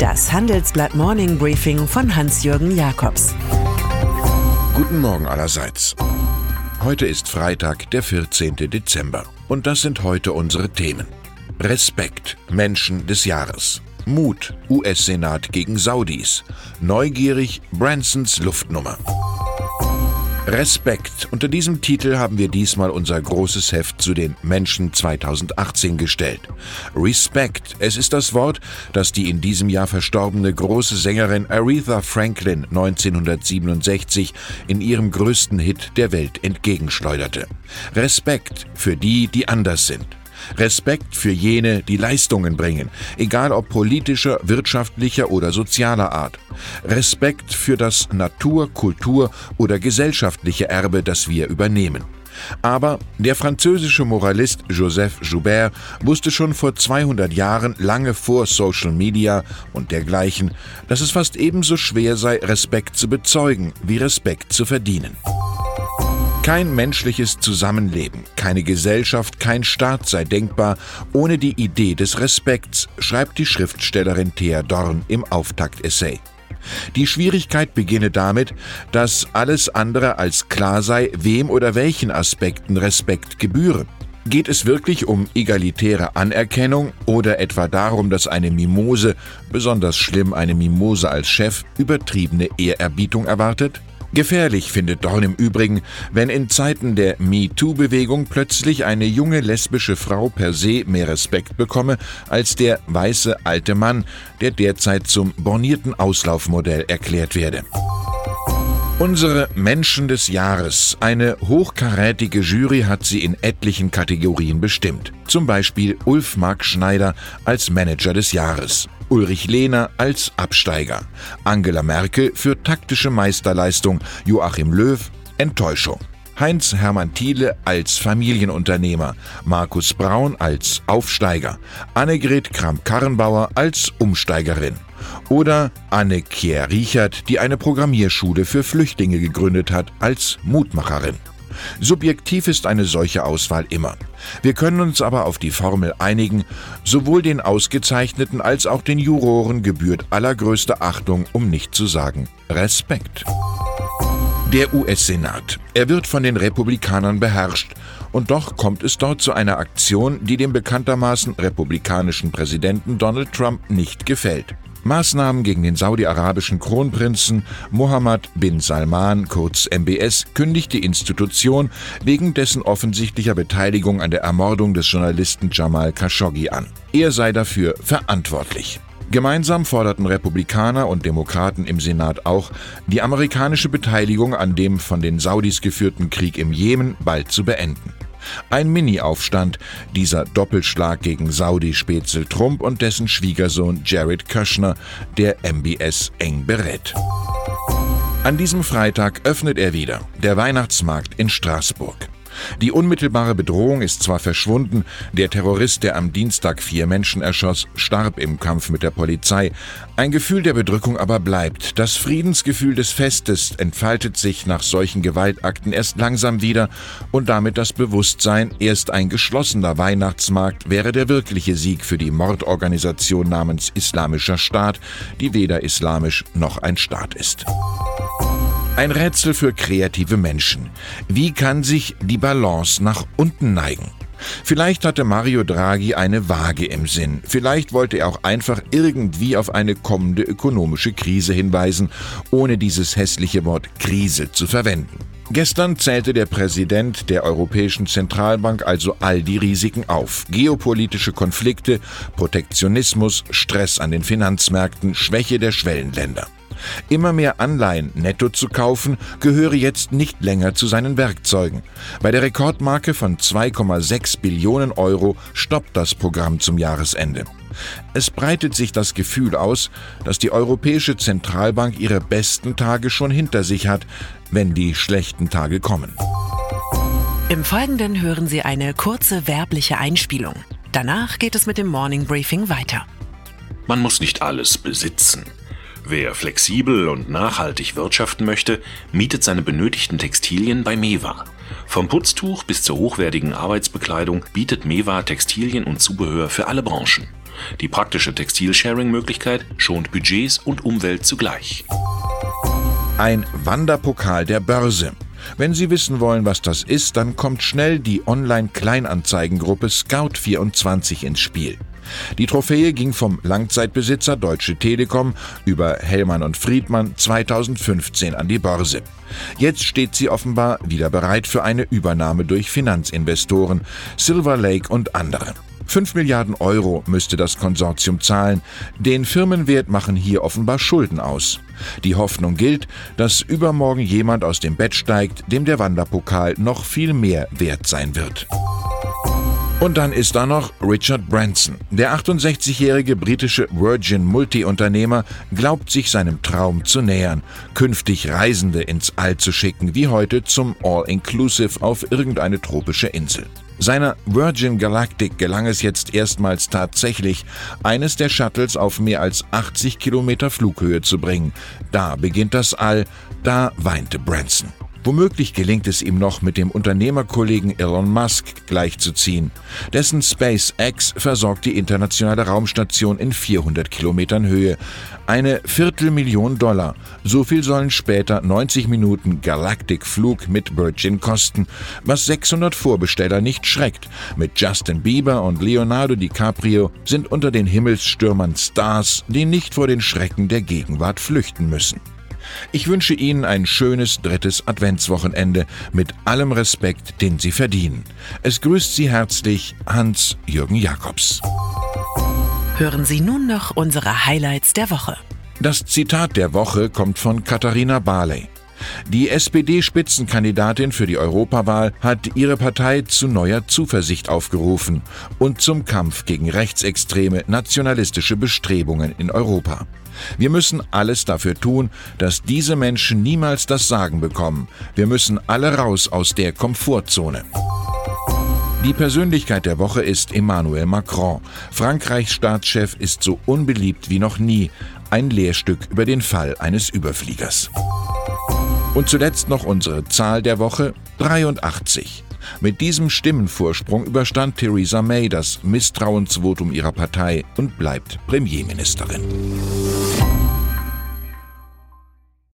Das Handelsblatt Morning Briefing von Hans-Jürgen Jakobs. Guten Morgen allerseits. Heute ist Freitag, der 14. Dezember. Und das sind heute unsere Themen. Respekt, Menschen des Jahres. Mut, US-Senat gegen Saudis. Neugierig, Bransons Luftnummer. Respekt. Unter diesem Titel haben wir diesmal unser großes Heft zu den Menschen 2018 gestellt. Respect. Es ist das Wort, das die in diesem Jahr verstorbene große Sängerin Aretha Franklin 1967 in ihrem größten Hit der Welt entgegenschleuderte. Respekt für die, die anders sind. Respekt für jene, die Leistungen bringen, egal ob politischer, wirtschaftlicher oder sozialer Art. Respekt für das Natur-, Kultur- oder gesellschaftliche Erbe, das wir übernehmen. Aber der französische Moralist Joseph Joubert wusste schon vor 200 Jahren, lange vor Social Media und dergleichen, dass es fast ebenso schwer sei, Respekt zu bezeugen, wie Respekt zu verdienen. Kein menschliches Zusammenleben, keine Gesellschaft, kein Staat sei denkbar ohne die Idee des Respekts, schreibt die Schriftstellerin Thea Dorn im Auftakt-Essay. Die Schwierigkeit beginne damit, dass alles andere als klar sei, wem oder welchen Aspekten Respekt gebühre. Geht es wirklich um egalitäre Anerkennung oder etwa darum, dass eine Mimose, besonders schlimm eine Mimose als Chef, übertriebene Ehrerbietung erwartet? Gefährlich findet Dorn im Übrigen, wenn in Zeiten der MeToo-Bewegung plötzlich eine junge lesbische Frau per se mehr Respekt bekomme als der weiße alte Mann, der derzeit zum bornierten Auslaufmodell erklärt werde. Unsere Menschen des Jahres. Eine hochkarätige Jury hat sie in etlichen Kategorien bestimmt. Zum Beispiel Ulf Mark Schneider als Manager des Jahres. Ulrich Lehner als Absteiger, Angela Merkel für taktische Meisterleistung, Joachim Löw Enttäuschung. Heinz-Hermann Thiele als Familienunternehmer, Markus Braun als Aufsteiger, Annegret Kramp-Karrenbauer als Umsteigerin oder Anne-Kier Riechert, die eine Programmierschule für Flüchtlinge gegründet hat, als Mutmacherin. Subjektiv ist eine solche Auswahl immer. Wir können uns aber auf die Formel einigen, sowohl den Ausgezeichneten als auch den Juroren gebührt allergrößte Achtung, um nicht zu sagen Respekt. Der US-Senat. Er wird von den Republikanern beherrscht, und doch kommt es dort zu einer Aktion, die dem bekanntermaßen republikanischen Präsidenten Donald Trump nicht gefällt. Maßnahmen gegen den saudi-arabischen Kronprinzen Mohammed bin Salman, kurz MBS, kündigt die Institution wegen dessen offensichtlicher Beteiligung an der Ermordung des Journalisten Jamal Khashoggi an. Er sei dafür verantwortlich. Gemeinsam forderten Republikaner und Demokraten im Senat auch, die amerikanische Beteiligung an dem von den Saudis geführten Krieg im Jemen bald zu beenden. Ein Mini-Aufstand, dieser Doppelschlag gegen Saudi-Spätzel Trump und dessen Schwiegersohn Jared Kushner, der MBS eng berät. An diesem Freitag öffnet er wieder, der Weihnachtsmarkt in Straßburg. Die unmittelbare Bedrohung ist zwar verschwunden, der Terrorist, der am Dienstag vier Menschen erschoss, starb im Kampf mit der Polizei. Ein Gefühl der Bedrückung aber bleibt. Das Friedensgefühl des Festes entfaltet sich nach solchen Gewaltakten erst langsam wieder und damit das Bewusstsein, erst ein geschlossener Weihnachtsmarkt wäre der wirkliche Sieg für die Mordorganisation namens Islamischer Staat, die weder islamisch noch ein Staat ist. Ein Rätsel für kreative Menschen. Wie kann sich die Balance nach unten neigen? Vielleicht hatte Mario Draghi eine Waage im Sinn. Vielleicht wollte er auch einfach irgendwie auf eine kommende ökonomische Krise hinweisen, ohne dieses hässliche Wort Krise zu verwenden. Gestern zählte der Präsident der Europäischen Zentralbank also all die Risiken auf. Geopolitische Konflikte, Protektionismus, Stress an den Finanzmärkten, Schwäche der Schwellenländer. Immer mehr Anleihen netto zu kaufen, gehöre jetzt nicht länger zu seinen Werkzeugen. Bei der Rekordmarke von 2,6 Billionen Euro stoppt das Programm zum Jahresende. Es breitet sich das Gefühl aus, dass die Europäische Zentralbank ihre besten Tage schon hinter sich hat, wenn die schlechten Tage kommen. Im Folgenden hören Sie eine kurze werbliche Einspielung. Danach geht es mit dem Morning Briefing weiter. Man muss nicht alles besitzen. Wer flexibel und nachhaltig wirtschaften möchte, mietet seine benötigten Textilien bei Mewa. Vom Putztuch bis zur hochwertigen Arbeitsbekleidung bietet Mewa Textilien und Zubehör für alle Branchen. Die praktische Textil-Sharing-Möglichkeit schont Budgets und Umwelt zugleich. Ein Wanderpokal der Börse. Wenn Sie wissen wollen, was das ist, dann kommt schnell die Online-Kleinanzeigengruppe Scout24 ins Spiel. Die Trophäe ging vom Langzeitbesitzer Deutsche Telekom über Hellmann und Friedmann 2015 an die Börse. Jetzt steht sie offenbar wieder bereit für eine Übernahme durch Finanzinvestoren, Silver Lake und andere. 5 Milliarden Euro müsste das Konsortium zahlen. Den Firmenwert machen hier offenbar Schulden aus. Die Hoffnung gilt, dass übermorgen jemand aus dem Bett steigt, dem der Wanderpokal noch viel mehr wert sein wird. Und dann ist da noch Richard Branson. Der 68-jährige britische Virgin Multi-Unternehmer glaubt sich seinem Traum zu nähern, künftig Reisende ins All zu schicken, wie heute zum All-Inclusive auf irgendeine tropische Insel. Seiner Virgin Galactic gelang es jetzt erstmals tatsächlich, eines der Shuttles auf mehr als 80 Kilometer Flughöhe zu bringen. Da beginnt das All, da weinte Branson. Womöglich gelingt es ihm noch, mit dem Unternehmerkollegen Elon Musk gleichzuziehen. Dessen SpaceX versorgt die internationale Raumstation in 400 Kilometern Höhe. Eine Viertelmillion Dollar. So viel sollen später 90 Minuten Galactic-Flug mit Virgin kosten, was 600 Vorbesteller nicht schreckt. Mit Justin Bieber und Leonardo DiCaprio sind unter den Himmelsstürmern Stars, die nicht vor den Schrecken der Gegenwart flüchten müssen. Ich wünsche Ihnen ein schönes drittes Adventswochenende mit allem Respekt, den Sie verdienen. Es grüßt Sie herzlich Hans-Jürgen Jakobs. Hören Sie nun noch unsere Highlights der Woche. Das Zitat der Woche kommt von Katharina Barley. Die SPD-Spitzenkandidatin für die Europawahl hat ihre Partei zu neuer Zuversicht aufgerufen und zum Kampf gegen rechtsextreme nationalistische Bestrebungen in Europa. Wir müssen alles dafür tun, dass diese Menschen niemals das Sagen bekommen. Wir müssen alle raus aus der Komfortzone. Die Persönlichkeit der Woche ist Emmanuel Macron. Frankreichs Staatschef ist so unbeliebt wie noch nie. Ein Lehrstück über den Fall eines Überfliegers. Und zuletzt noch unsere Zahl der Woche 83. Mit diesem Stimmenvorsprung überstand Theresa May das Misstrauensvotum ihrer Partei und bleibt Premierministerin.